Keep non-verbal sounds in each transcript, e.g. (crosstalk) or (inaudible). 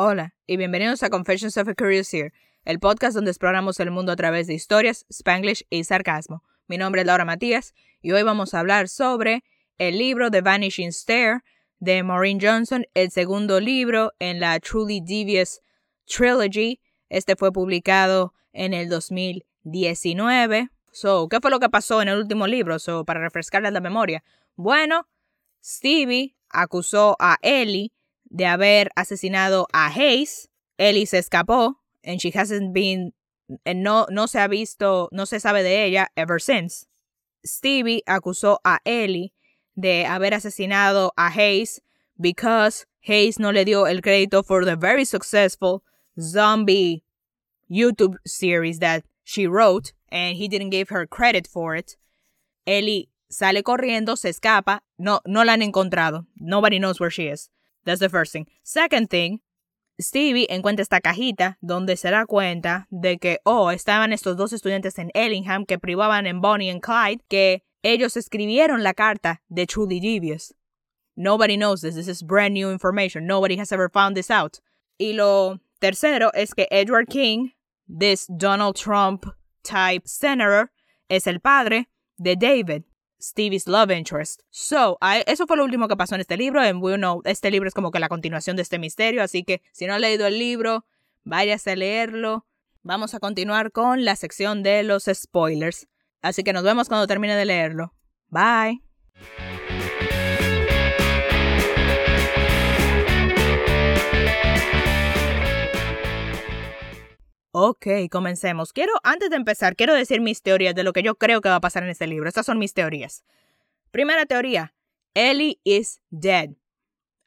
Hola y bienvenidos a Confessions of a Curious el podcast donde exploramos el mundo a través de historias, spanglish y sarcasmo. Mi nombre es Laura Matías y hoy vamos a hablar sobre el libro The Vanishing Stair de Maureen Johnson, el segundo libro en la Truly Devious Trilogy. Este fue publicado en el 2019. So, ¿qué fue lo que pasó en el último libro? So, para refrescarles la memoria. Bueno, Stevie acusó a Ellie de haber asesinado a Hayes. Ellie se escapó and she hasn't been no, no se ha visto, no se sabe de ella ever since. Stevie acusó a Ellie de haber asesinado a Hayes because Hayes no le dio el crédito for the very successful zombie YouTube series that she wrote and he didn't give her credit for it. Ellie sale corriendo, se escapa, no, no la han encontrado. Nobody knows where she is. That's the first thing. Second thing, Stevie encuentra esta cajita donde se da cuenta de que, oh, estaban estos dos estudiantes en Ellingham que privaban en Bonnie y Clyde, que ellos escribieron la carta de Truly Devious. Nobody knows this. This is brand new information. Nobody has ever found this out. Y lo tercero es que Edward King, this Donald Trump type senator, es el padre de David. Stevie's love interest. So, eso fue lo último que pasó en este libro. We know, este libro es como que la continuación de este misterio. Así que si no ha leído el libro, váyase a leerlo. Vamos a continuar con la sección de los spoilers. Así que nos vemos cuando termine de leerlo. Bye. Ok, comencemos. Quiero, antes de empezar, quiero decir mis teorías de lo que yo creo que va a pasar en este libro. Estas son mis teorías. Primera teoría. Ellie is dead.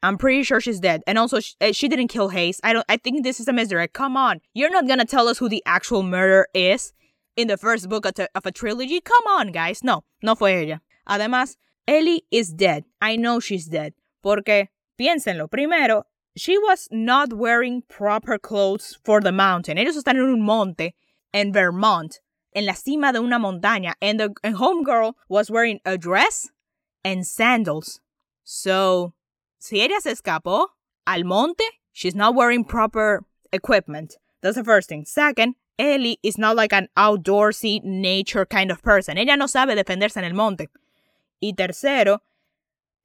I'm pretty sure she's dead. And also, she, eh, she, didn't kill Hayes. I don't. I think this is a misdirect. Come on, you're not gonna tell us who the actual murderer is in the first book of, of a trilogy. Come on, guys. No, no fue ella. Además, Ellie is dead. I know she's dead. Porque piénsenlo. Primero, she was not wearing proper clothes for the mountain. Ellos están en un monte en Vermont, en la cima de una montaña, and the and homegirl was wearing a dress and sandals. So, si ella se escapó al monte, she's not wearing proper equipment. That's the first thing. Second, Ellie is not like an outdoorsy nature kind of person. Ella no sabe defenderse en el monte. Y tercero,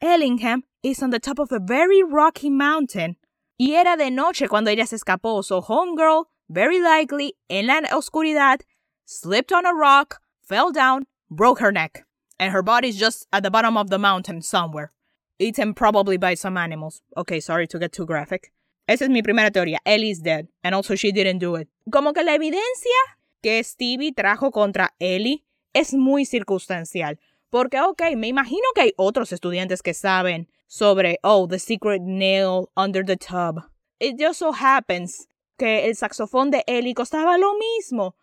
Ellingham is on the top of a very rocky mountain. Y era de noche cuando ella se escapó, so Homegirl, very likely, en la oscuridad, slipped on a rock, fell down, broke her neck. And her body's just at the bottom of the mountain somewhere. Eaten probably by some animals. Okay, sorry to get too graphic. Esa es mi primera teoría. Ellie's dead. And also she didn't do it. Como que la evidencia que Stevie trajo contra Ellie es muy circunstancial. Porque, ok, me imagino que hay otros estudiantes que saben sobre, oh, the secret nail under the tub. It just so happens que el saxofón de Ellie costaba lo mismo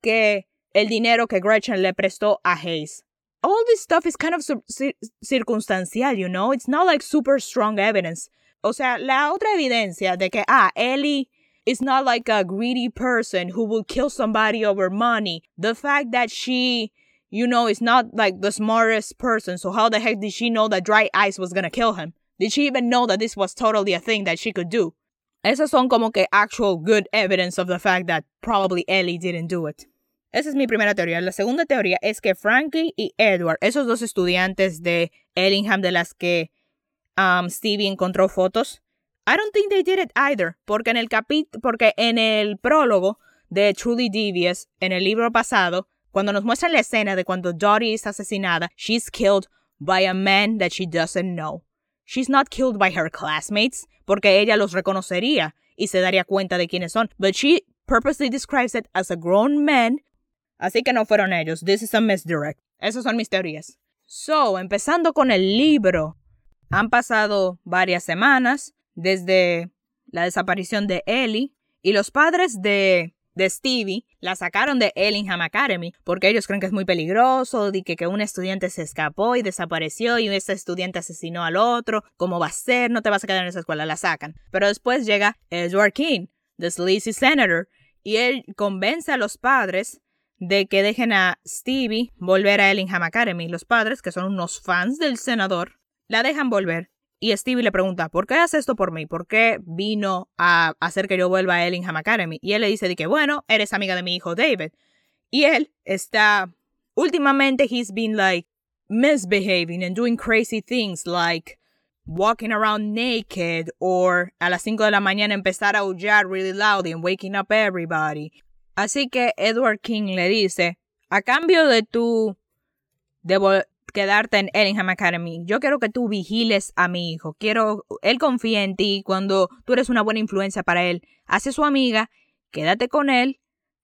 que el dinero que Gretchen le prestó a Hayes. All this stuff is kind of circunstancial, you know? It's not like super strong evidence. O sea, la otra evidencia de que, ah, Ellie is not like a greedy person who will kill somebody over money. The fact that she you know, is not like the smartest person. So how the heck did she know that dry ice was gonna kill him? Did she even know that this was totally a thing that she could do? Esas son como que actual good evidence of the fact that probably Ellie didn't do it. Esa es mi primera teoría. La segunda teoría es que Frankie y Edward, esos dos estudiantes de Ellingham de las que um, Stevie encontró fotos, I don't think they did it either, porque en el capítulo, porque en el prólogo de Truly Devious, en el libro pasado, Cuando nos muestran la escena de cuando Dottie es asesinada, she's killed by a man that she doesn't know. She's not killed by her classmates, porque ella los reconocería y se daría cuenta de quiénes son. But she purposely describes it as a grown man. Así que no fueron ellos. This is a misdirect. Esas son mis teorías. So, empezando con el libro. Han pasado varias semanas desde la desaparición de Ellie y los padres de de Stevie la sacaron de Ellingham Academy porque ellos creen que es muy peligroso, de que, que un estudiante se escapó y desapareció y ese estudiante asesinó al otro, ¿cómo va a ser? No te vas a quedar en esa escuela, la sacan. Pero después llega Edward King, the sleazy senator, y él convence a los padres de que dejen a Stevie volver a Ellingham Academy. Los padres, que son unos fans del senador, la dejan volver. Y Stevie le pregunta, ¿por qué hace esto por mí? ¿Por qué vino a hacer que yo vuelva a Ellingham Academy? Y él le dice de que, bueno, eres amiga de mi hijo David. Y él está, últimamente, he's been like misbehaving and doing crazy things like walking around naked or a las 5 de la mañana empezar a aullar really loud and waking up everybody. Así que Edward King le dice, a cambio de tu quedarte en Ellingham Academy. Yo quiero que tú vigiles a mi hijo. Quiero, él confía en ti cuando tú eres una buena influencia para él. Hace su amiga, quédate con él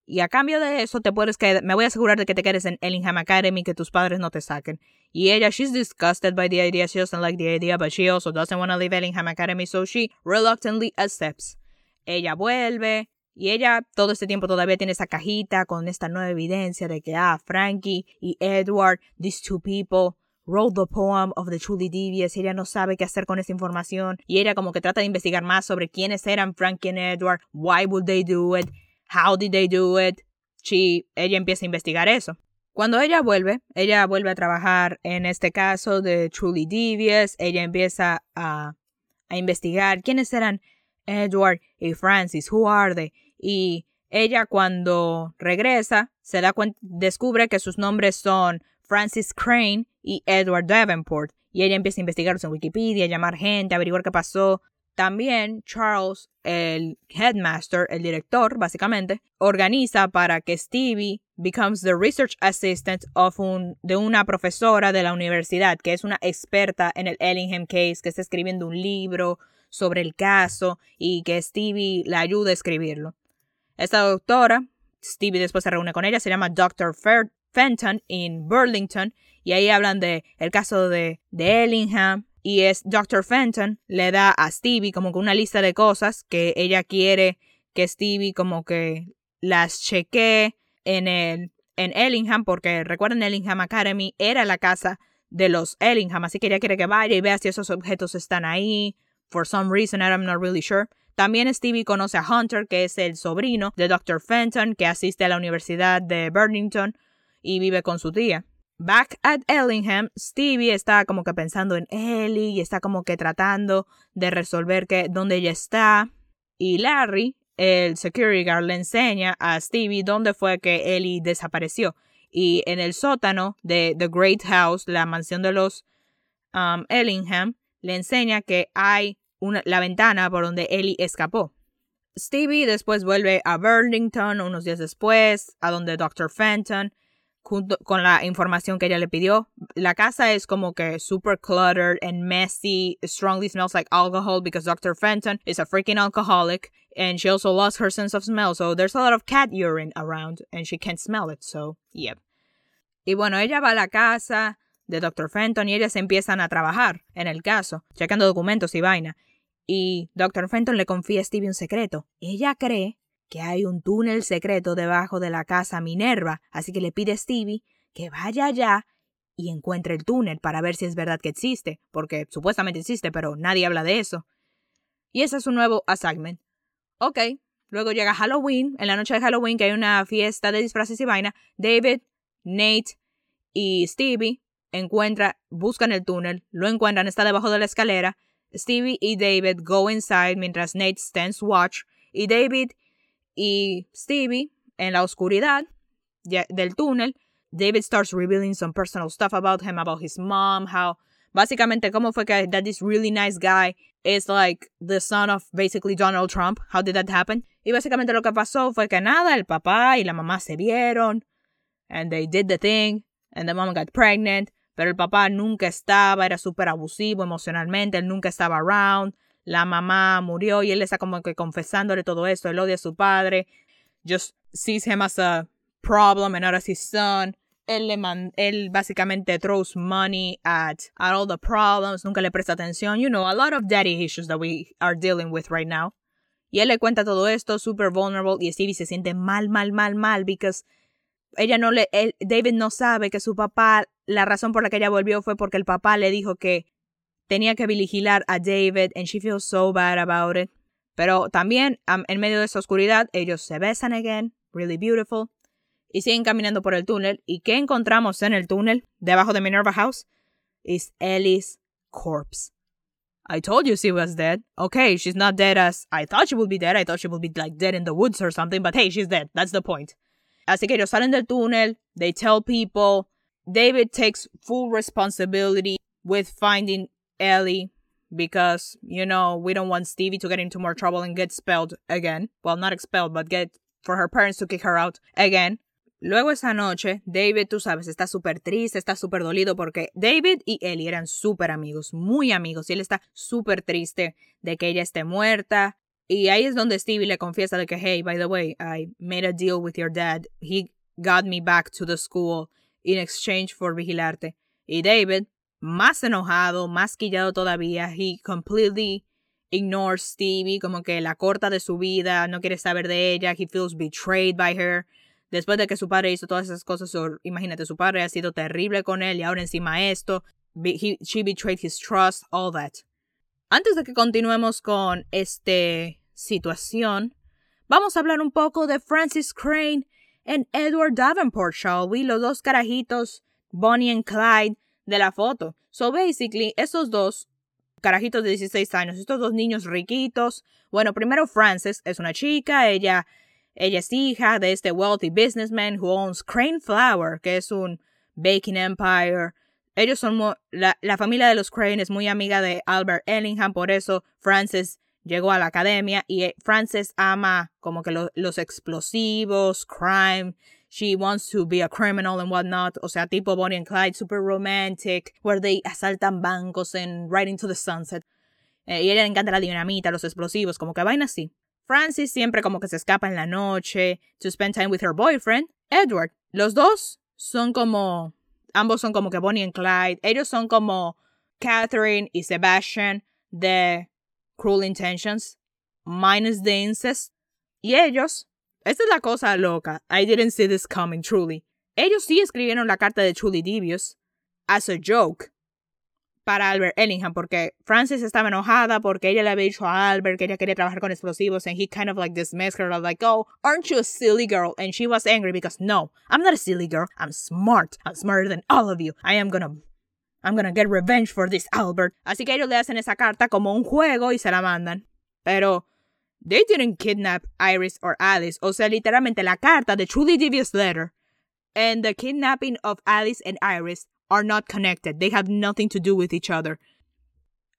y a cambio de eso te puedes quedar, me voy a asegurar de que te quedes en Ellingham Academy, que tus padres no te saquen. Y ella, she's disgusted by the idea, she doesn't like the idea, but she also doesn't want to leave Ellingham Academy, so she reluctantly accepts. Ella vuelve, y ella todo este tiempo todavía tiene esa cajita con esta nueva evidencia de que, ah, Frankie y Edward, these two people, wrote the poem of the truly devious. Ella no sabe qué hacer con esa información. Y ella como que trata de investigar más sobre quiénes eran Frankie y Edward, why would they do it, how did they do it. She, ella empieza a investigar eso. Cuando ella vuelve, ella vuelve a trabajar en este caso de Truly Devious. Ella empieza a, a investigar quiénes eran Edward y Francis, who are they? y ella cuando regresa se da cuenta, descubre que sus nombres son Francis Crane y Edward Davenport. Y ella empieza a investigar en Wikipedia, a llamar gente, a averiguar qué pasó. También Charles, el headmaster, el director, básicamente, organiza para que Stevie becomes the research assistant of un, de una profesora de la universidad, que es una experta en el Ellingham case, que está escribiendo un libro sobre el caso y que Stevie la ayude a escribirlo. Esta doctora, Stevie después se reúne con ella, se llama Dr. Fenton en Burlington y ahí hablan de el caso de, de Ellingham y es Dr. Fenton le da a Stevie como que una lista de cosas que ella quiere que Stevie como que las chequee en el en Ellingham porque recuerden Ellingham Academy era la casa de los Ellingham así que ella quiere que vaya y vea si esos objetos están ahí for some reason I'm not really sure también Stevie conoce a Hunter, que es el sobrino de Dr. Fenton, que asiste a la Universidad de Burlington y vive con su tía. Back at Ellingham, Stevie está como que pensando en Ellie y está como que tratando de resolver que, dónde ella está. Y Larry, el security guard, le enseña a Stevie dónde fue que Ellie desapareció. Y en el sótano de The Great House, la mansión de los um, Ellingham, le enseña que hay la ventana por donde Ellie escapó. Stevie después vuelve a Burlington unos días después, a donde Dr. Fenton, junto con la información que ella le pidió. La casa es como que super cluttered and messy. Strongly smells like alcohol because Dr. Fenton is a freaking alcoholic and she also lost her sense of smell. So there's a lot of cat urine around and she can't smell it. So, yep. Y bueno, ella va a la casa de Dr. Fenton y ellas empiezan a trabajar en el caso, checando documentos y vaina. Y Dr. Fenton le confía a Stevie un secreto. Ella cree que hay un túnel secreto debajo de la casa Minerva, así que le pide a Stevie que vaya allá y encuentre el túnel para ver si es verdad que existe, porque supuestamente existe, pero nadie habla de eso. Y ese es su nuevo assignment. Ok, luego llega Halloween, en la noche de Halloween que hay una fiesta de disfraces y vaina, David, Nate y Stevie encuentran, buscan el túnel, lo encuentran, está debajo de la escalera Stevie y David go inside mientras Nate stands watch y David y Stevie en la oscuridad del túnel. David starts revealing some personal stuff about him, about his mom, how básicamente cómo fue que that this really nice guy is like the son of basically Donald Trump. How did that happen? Y básicamente lo que pasó fue que nada, el papá y la mamá se vieron and they did the thing and the mom got pregnant pero el papá nunca estaba, era súper abusivo emocionalmente, él nunca estaba around, la mamá murió y él está como que confesándole todo esto, él odia a su padre, just sees him as a problem and not as his son. Él, le man él básicamente throws money at, at all the problems, nunca le presta atención. You know, a lot of daddy issues that we are dealing with right now. Y él le cuenta todo esto, super vulnerable, y Stevie se siente mal, mal, mal, mal, because ella no le, David no sabe que su papá, la razón por la que ella volvió fue porque el papá le dijo que tenía que vigilar a David and she feels so bad about it. Pero también en medio de esa oscuridad ellos se besan again, really beautiful, y siguen caminando por el túnel. ¿Y qué encontramos en el túnel debajo de Minerva House? Es Ellie's corpse. I told you she was dead. Okay, she's not dead as I thought she would be dead. I thought she would be like dead in the woods or something, but hey, she's dead. That's the point. Así que ellos salen del túnel, they tell people. David takes full responsibility with finding Ellie because, you know, we don't want Stevie to get into more trouble and get expelled again. Well, not expelled, but get for her parents to kick her out again. Luego esa noche, David, tú sabes, está súper triste, está súper dolido porque David y Ellie eran súper amigos, muy amigos, y él está súper triste de que ella esté muerta. Y ahí es donde Stevie le confiesa de que, hey, by the way, I made a deal with your dad. He got me back to the school in exchange for vigilarte. Y David, más enojado, más quillado todavía, he completely ignores Stevie, como que la corta de su vida, no quiere saber de ella, he feels betrayed by her. Después de que su padre hizo todas esas cosas, imagínate, su padre ha sido terrible con él y ahora encima esto, he, she betrayed his trust, all that. Antes de que continuemos con esta situación, vamos a hablar un poco de Francis Crane y Edward Davenport, shall we? Los dos carajitos, Bonnie y Clyde, de la foto. So basically, esos dos carajitos de 16 años, estos dos niños riquitos. Bueno, primero Frances es una chica, ella, ella es hija de este wealthy businessman who owns Crane Flour, que es un baking empire. Ellos son, la, la familia de los Crane es muy amiga de Albert Ellingham, por eso Frances llegó a la academia y eh, Frances ama como que los explosivos, crime, she wants to be a criminal and whatnot. O sea, tipo Bonnie and Clyde, super romantic, where they asaltan bancos and right into the sunset. Eh, y a ella le encanta la dinamita, los explosivos, como que vaina así. Francis siempre como que se escapa en la noche to spend time with her boyfriend, Edward. Los dos son como, ambos son como que Bonnie and Clyde. Ellos son como Catherine y Sebastian de Cruel Intentions, minus the incest. Y ellos esta es la cosa loca. I didn't see this coming, truly. Ellos sí escribieron la carta de Truly Devious as a joke para Albert Ellingham porque Frances estaba enojada porque ella le había dicho a Albert que ella quería trabajar con explosivos and he kind of like dismissed her like, oh, aren't you a silly girl? And she was angry because no, I'm not a silly girl. I'm smart. I'm smarter than all of you. I am gonna I'm gonna get revenge for this Albert. Así que ellos le hacen esa carta como un juego y se la mandan. Pero They didn't kidnap Iris or Alice. O sea, literalmente la carta, the truly devious letter, and the kidnapping of Alice and Iris are not connected. They have nothing to do with each other.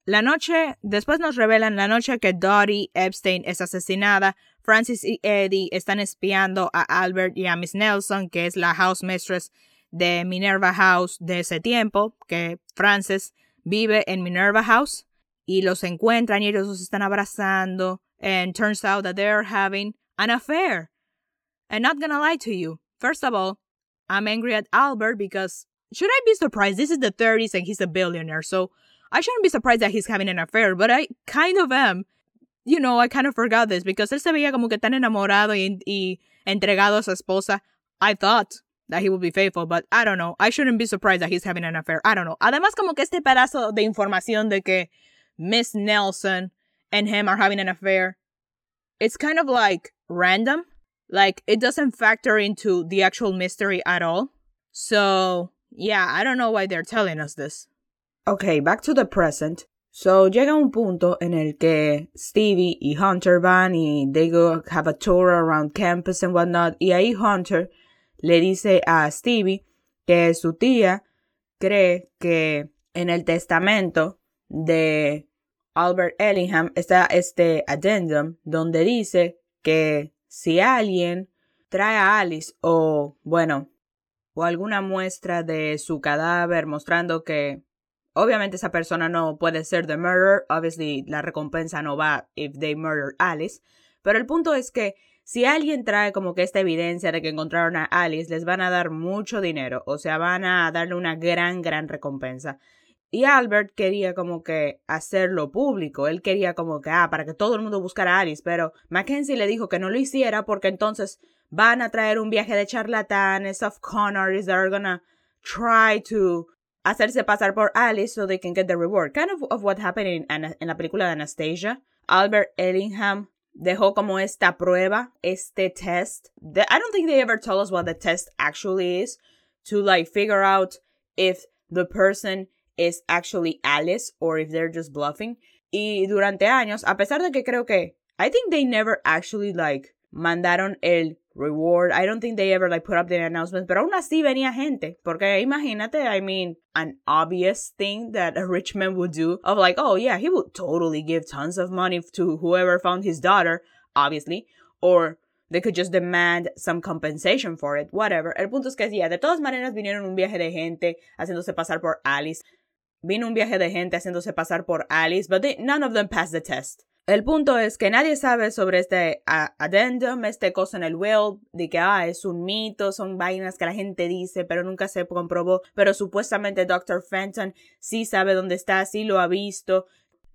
La noche, después nos revelan la noche que Dottie Epstein es asesinada, Francis y Eddie están espiando a Albert y a Miss Nelson, que es la house mistress de Minerva House de ese tiempo, que Francis vive en Minerva House, y los encuentran y ellos los están abrazando. and turns out that they're having an affair. And not gonna lie to you, first of all, I'm angry at Albert because should I be surprised? This is the 30s and he's a billionaire, so I shouldn't be surprised that he's having an affair, but I kind of am. You know, I kind of forgot this because él se veía como que tan enamorado y, y entregado a su esposa. I thought that he will be faithful, but I don't know. I shouldn't be surprised that he's having an affair. I don't know. Además, como que este pedazo de información de que Miss Nelson and him are having an affair, it's kind of like random. Like it doesn't factor into the actual mystery at all. So, yeah, I don't know why they're telling us this. Okay, back to the present. So llega un punto en el que Stevie y Hunter van y they go have a tour around campus and whatnot. Y ahí Hunter le dice a Stevie que su tía cree que en el testamento de Albert Ellingham está este addendum donde dice que si alguien trae a Alice o, bueno, o alguna muestra de su cadáver mostrando que obviamente esa persona no puede ser the murderer, obviously la recompensa no va if they murder Alice, pero el punto es que si alguien trae como que esta evidencia de que encontraron a Alice, les van a dar mucho dinero, o sea, van a darle una gran, gran recompensa. Y Albert quería como que hacerlo público. Él quería como que, ah, para que todo el mundo buscara a Alice. Pero Mackenzie le dijo que no lo hiciera porque entonces van a traer un viaje de charlatanes, of con artists that are gonna try to hacerse pasar por Alice so they can get the reward. Kind of of what happened in, en la película de Anastasia. Albert Ellingham dejó como esta prueba, este test. I don't think they ever told us what the test actually is to like figure out if the person is actually Alice or if they're just bluffing. Y durante años, a pesar de que creo que I think they never actually like mandaron el reward. I don't think they ever like put up the announcement, pero aún así venía gente. Porque imagínate, I mean, an obvious thing that a rich man would do of like, oh yeah, he would totally give tons of money to whoever found his daughter, obviously. Or they could just demand some compensation for it, whatever. El punto es que yeah, de todas maneras vinieron un viaje de gente haciéndose pasar por Alice. Vino un viaje de gente haciéndose pasar por Alice, but they, none of them passed the test. El punto es que nadie sabe sobre este addendum, este cosa en el will, de que ah, es un mito, son vainas que la gente dice, pero nunca se comprobó. Pero supuestamente Dr. Fenton sí sabe dónde está, sí lo ha visto.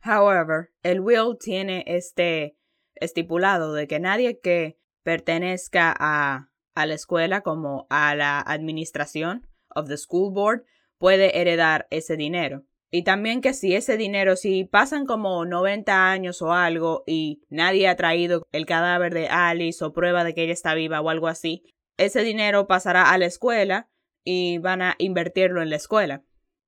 However, el will tiene este estipulado de que nadie que pertenezca a, a la escuela como a la administración of the school board puede heredar ese dinero. Y también que si ese dinero, si pasan como 90 años o algo y nadie ha traído el cadáver de Alice o prueba de que ella está viva o algo así, ese dinero pasará a la escuela y van a invertirlo en la escuela.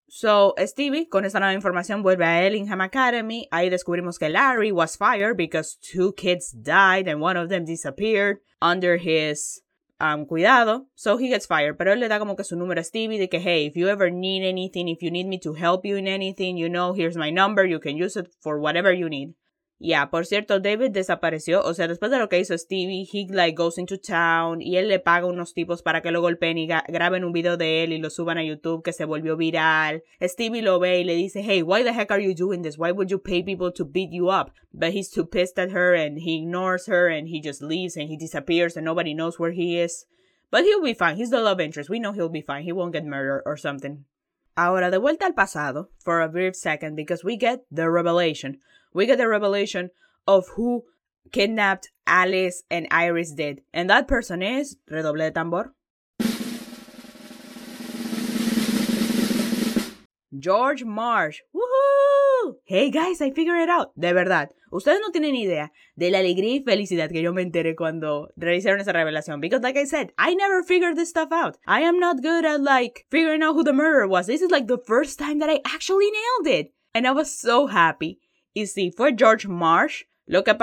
So, Stevie, con esta nueva información, vuelve a Ellingham Academy. Ahí descubrimos que Larry was fired because two kids died and one of them disappeared under his um, cuidado, so he gets fired. Pero él le da como que su número a Stevie de que, hey, if you ever need anything, if you need me to help you in anything, you know, here's my number, you can use it for whatever you need. Ya, por cierto, David desapareció. O sea, después de lo que hizo Stevie, he like goes into town y él le paga unos tipos para que lo golpeen y graben un video de él y lo suban a YouTube que se volvió viral. Stevie lo ve y le dice, hey, why the heck are you doing this? Why would you pay people to beat you up? But he's too pissed at her and he ignores her and he just leaves and he disappears and nobody knows where he is. But he'll be fine. He's the love interest. We know he'll be fine. He won't get murdered or something. Ahora, de vuelta al pasado, for a brief second, because we get the revelation. We get the revelation of who kidnapped Alice and Iris did. And that person is, redoble de tambor. George Marsh. ¡Woohoo! Hey guys, I figured it out. De verdad, ustedes no tienen idea de la alegría y felicidad que yo me enteré cuando realizaron esa revelación. Because like I said, I never figured this stuff out. I am not good at like figuring out who the murderer was. This is like the first time that I actually nailed it. And I was so happy. Y si fue George Marsh, lo que,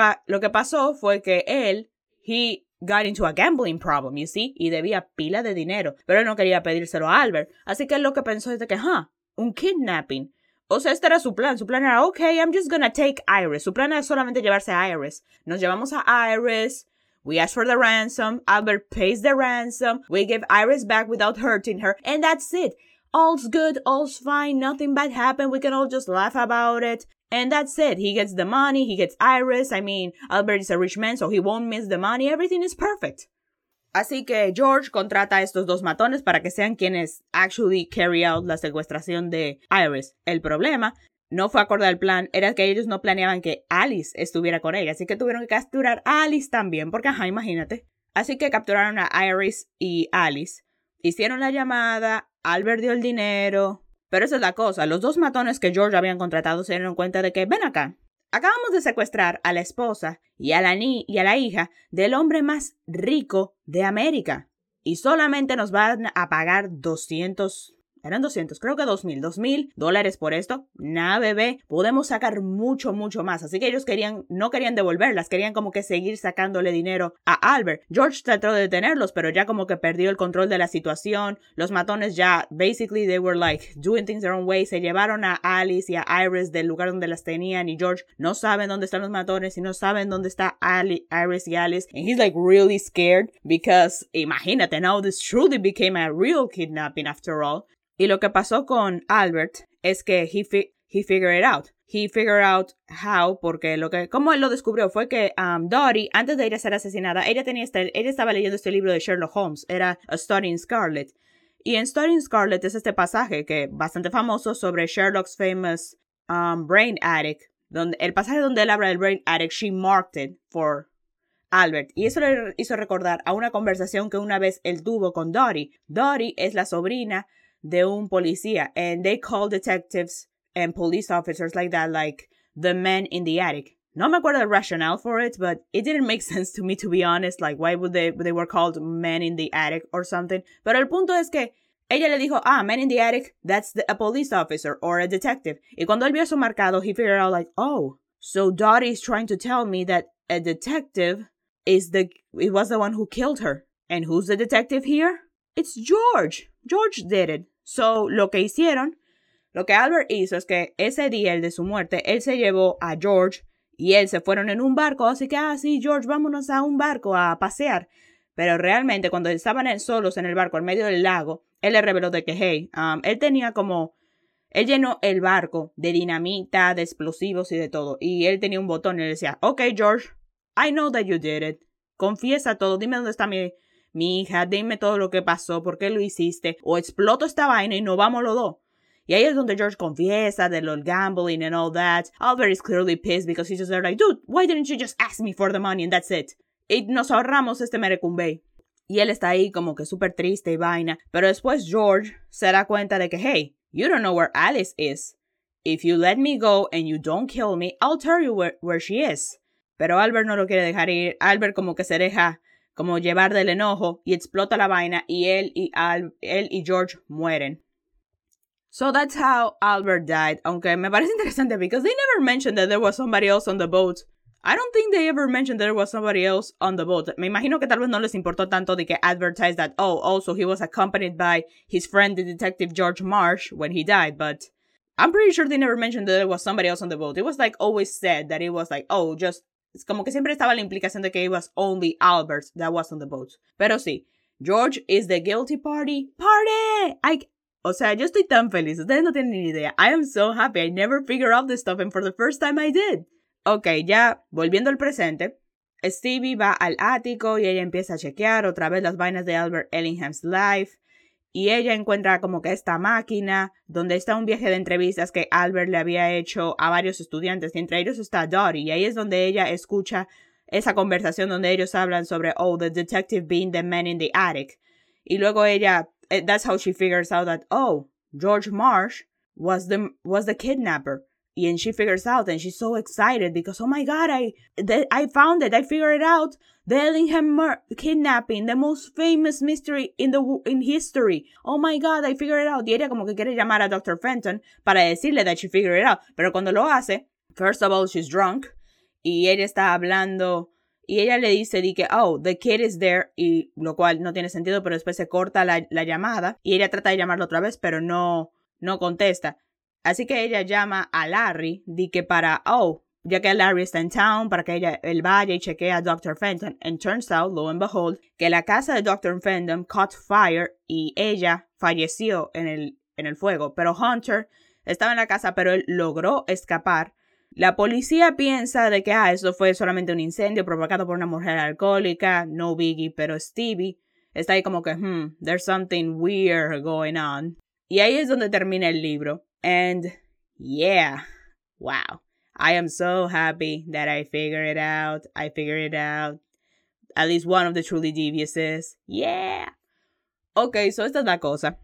pasó fue que él, he got into a gambling problem, you see, y debía pila de dinero, pero él no quería pedírselo a Albert. Así que él lo que pensó es de que, huh, un kidnapping. O sea, este era su plan. Su plan era, ok, I'm just gonna take Iris. Su plan era solamente llevarse a Iris. Nos llevamos a Iris. We ask for the ransom. Albert pays the ransom. We give Iris back without hurting her. And that's it. All's good. All's fine. Nothing bad happened. We can all just laugh about it. And that's it. He gets the money, he gets Iris. I mean, Albert is a rich man, so he won't miss the money. Everything is perfect. Así que George contrata a estos dos matones para que sean quienes actually carry out la secuestración de Iris. El problema no fue acorde al plan, era que ellos no planeaban que Alice estuviera con ella, así que tuvieron que capturar a Alice también, porque ajá, imagínate. Así que capturaron a Iris y Alice. Hicieron la llamada, Albert dio el dinero, pero esa es la cosa, los dos matones que George habían contratado se dieron cuenta de que, ven acá, acabamos de secuestrar a la esposa y a la, ni y a la hija del hombre más rico de América. Y solamente nos van a pagar 200 eran 200, creo que 2000, 2000 dólares por esto. Nada, bebé. Podemos sacar mucho, mucho más. Así que ellos querían, no querían devolverlas, querían como que seguir sacándole dinero a Albert. George trató de detenerlos, pero ya como que perdió el control de la situación. Los matones ya, basically, they were like doing things their own way. Se llevaron a Alice y a Iris del lugar donde las tenían y George no saben dónde están los matones y no saben dónde está Ali, Iris y Alice. And he's like really scared because, imagínate, now this truly became a real kidnapping after all. Y lo que pasó con Albert es que he, he figured it out. He figured out how, porque lo que, como él lo descubrió fue que um, Dottie, antes de ir a ser asesinada, ella tenía este, ella estaba leyendo este libro de Sherlock Holmes, era A in Scarlet. Y en Study in Scarlet es este pasaje que bastante famoso sobre Sherlock's famous um, brain addict, donde el pasaje donde él habla del brain addict, she marked it for Albert. Y eso le hizo recordar a una conversación que una vez él tuvo con Dottie. Dottie es la sobrina de un policía and they call detectives and police officers like that like the men in the attic. No me acuerdo the rationale for it, but it didn't make (laughs) sense to me to be honest. Like why would they they were called men in the attic or something? Pero el punto es que ella le dijo, ah, man in the attic, that's the, a police officer or a detective. Y cuando él vio su marcado, he figured out like, oh, so Dottie is trying to tell me that a detective is the, it was the one who killed her. And who's the detective here? It's George. George did it. So, lo que hicieron, lo que Albert hizo es que ese día, el de su muerte, él se llevó a George y él se fueron en un barco, así que, ah, sí, George, vámonos a un barco a pasear. Pero realmente, cuando estaban solos en el barco, en medio del lago, él le reveló de que, hey, um, él tenía como, él llenó el barco de dinamita, de explosivos y de todo. Y él tenía un botón y le decía, ok, George, I know that you did it. Confiesa todo, dime dónde está mi, mi hija, dime todo lo que pasó, por qué lo hiciste, o exploto esta vaina y no vamos los dos. Y ahí es donde George confiesa de lo gambling and all that. Albert is clearly pissed because he's just there like, dude, why didn't you just ask me for the money and that's it? Y nos ahorramos este merecumbe. Y él está ahí como que súper triste y vaina. Pero después George se da cuenta de que, hey, you don't know where Alice is. If you let me go and you don't kill me, I'll tell you where, where she is. Pero Albert no lo quiere dejar ir. Albert como que se deja como llevar del enojo y explota la vaina y él y, él y George mueren. So that's how Albert died. Aunque me parece (laughs) interesante because they never mentioned that there was somebody else on the boat. I don't think they ever mentioned there was somebody else on the boat. Me imagino que tal vez no les importó tanto de que advertise that, oh, also he was accompanied by his friend, the detective George Marsh, when he died, but I'm pretty sure they never mentioned that there was somebody else on the boat. It was like always said that it was like, oh, just como que siempre estaba la implicación de que it was only Albert that was on the boat. Pero sí, George is the guilty party. Party! I, o sea, yo estoy tan feliz. Ustedes no tienen ni idea. I am so happy. I never figured out this stuff and for the first time I did. Ok, ya volviendo al presente. Stevie va al ático y ella empieza a chequear otra vez las vainas de Albert Ellingham's life y ella encuentra como que esta máquina donde está un viaje de entrevistas que Albert le había hecho a varios estudiantes y entre ellos está Dottie y ahí es donde ella escucha esa conversación donde ellos hablan sobre oh the detective being the man in the attic. Y luego ella eh, that's how she figures out that oh George Marsh was the was the kidnapper and she figures out and she's so excited because oh my god I I found it I figured it out. The Ellingham kidnapping the most famous mystery in the in history. Oh my god I figured it out. Y ella como que quiere llamar a Dr. Fenton para decirle that she figured it out. Pero cuando lo hace first of all she's drunk. Y ella está hablando y ella le dice di que oh the kid is there y lo cual no tiene sentido pero después se corta la, la llamada. Y ella trata de llamarlo otra vez pero no no contesta Así que ella llama a Larry, di que para, oh, ya que Larry está en town, para que ella, él vaya y chequee a Dr. Fenton. And turns out, lo and behold, que la casa de Dr. Fenton caught fire y ella falleció en el, en el fuego. Pero Hunter estaba en la casa, pero él logró escapar. La policía piensa de que, ah, eso fue solamente un incendio provocado por una mujer alcohólica, no biggie, pero Stevie está ahí como que, hmm, there's something weird going on. Y ahí es donde termina el libro. And yeah, wow. I am so happy that I figured it out. I figured it out. At least one of the truly deviouses. Yeah. Ok, so esta es la cosa.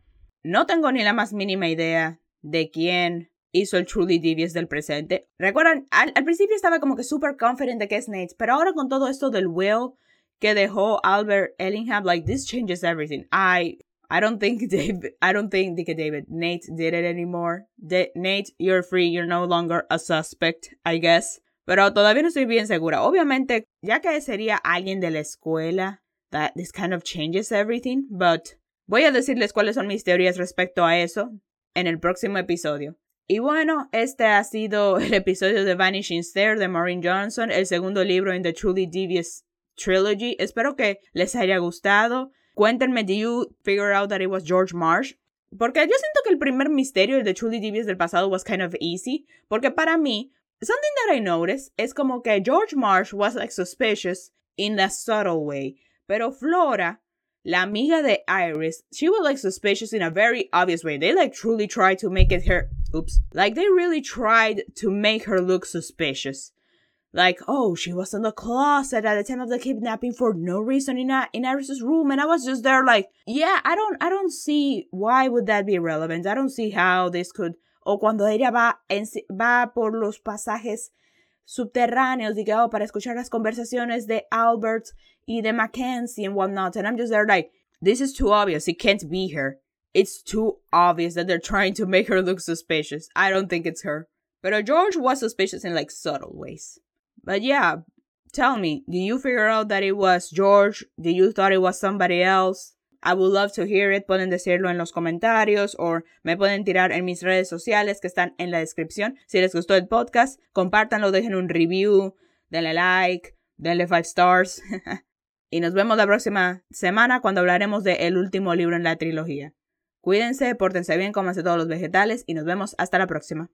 No tengo ni la más mínima idea de quién hizo el Truly Devious del presente. Recuerdan, al, al principio estaba como que super confident de que es Nate, pero ahora con todo esto del will que dejó Albert Ellingham, like this changes everything. I I don't think (laughs) David, I don't think David, Nate did it anymore. Nate, you're free, you're no longer a suspect, I guess. Pero todavía no estoy bien segura. Obviamente, ya que sería alguien de la escuela, that this kind of changes everything, but voy a decirles cuáles son mis teorías respecto a eso en el próximo episodio. Y bueno, este ha sido (laughs) el episodio de Vanishing Stare de Maureen Johnson, el segundo libro en The Truly Devious Trilogy. Espero que les haya gustado. Cuéntenme, ¿do you figure out that it was George Marsh? Porque yo siento que el primer misterio, el de Truly Devious del pasado, was kind of easy. Porque para mí, something that I noticed es como que George Marsh was like suspicious in a subtle way. Pero Flora, la amiga de Iris, she was like suspicious in a very obvious way. They like truly tried to make it her. Oops. Like they really tried to make her look suspicious like, oh, she was in the closet at the time of the kidnapping for no reason in, in Iris's room. And I was just there like, yeah, I don't, I don't see why would that be relevant. I don't see how this could, o cuando ella va, en, va por los pasajes subterráneos, digamos, oh, para escuchar las conversaciones de Albert y de Mackenzie and whatnot. And I'm just there like, this is too obvious. It can't be her. it's too obvious that they're trying to make her look suspicious. I don't think it's her. But George was suspicious in like subtle ways. But yeah, tell me, did you figure out that it was George? Did you thought it was somebody else? I would love to hear it. Pueden decirlo en los comentarios o me pueden tirar en mis redes sociales que están en la descripción. Si les gustó el podcast, compártanlo, dejen un review, denle like, denle five stars. (laughs) y nos vemos la próxima semana cuando hablaremos de último libro en la trilogía. Cuídense, pórtense bien, cómanse todos los vegetales y nos vemos hasta la próxima.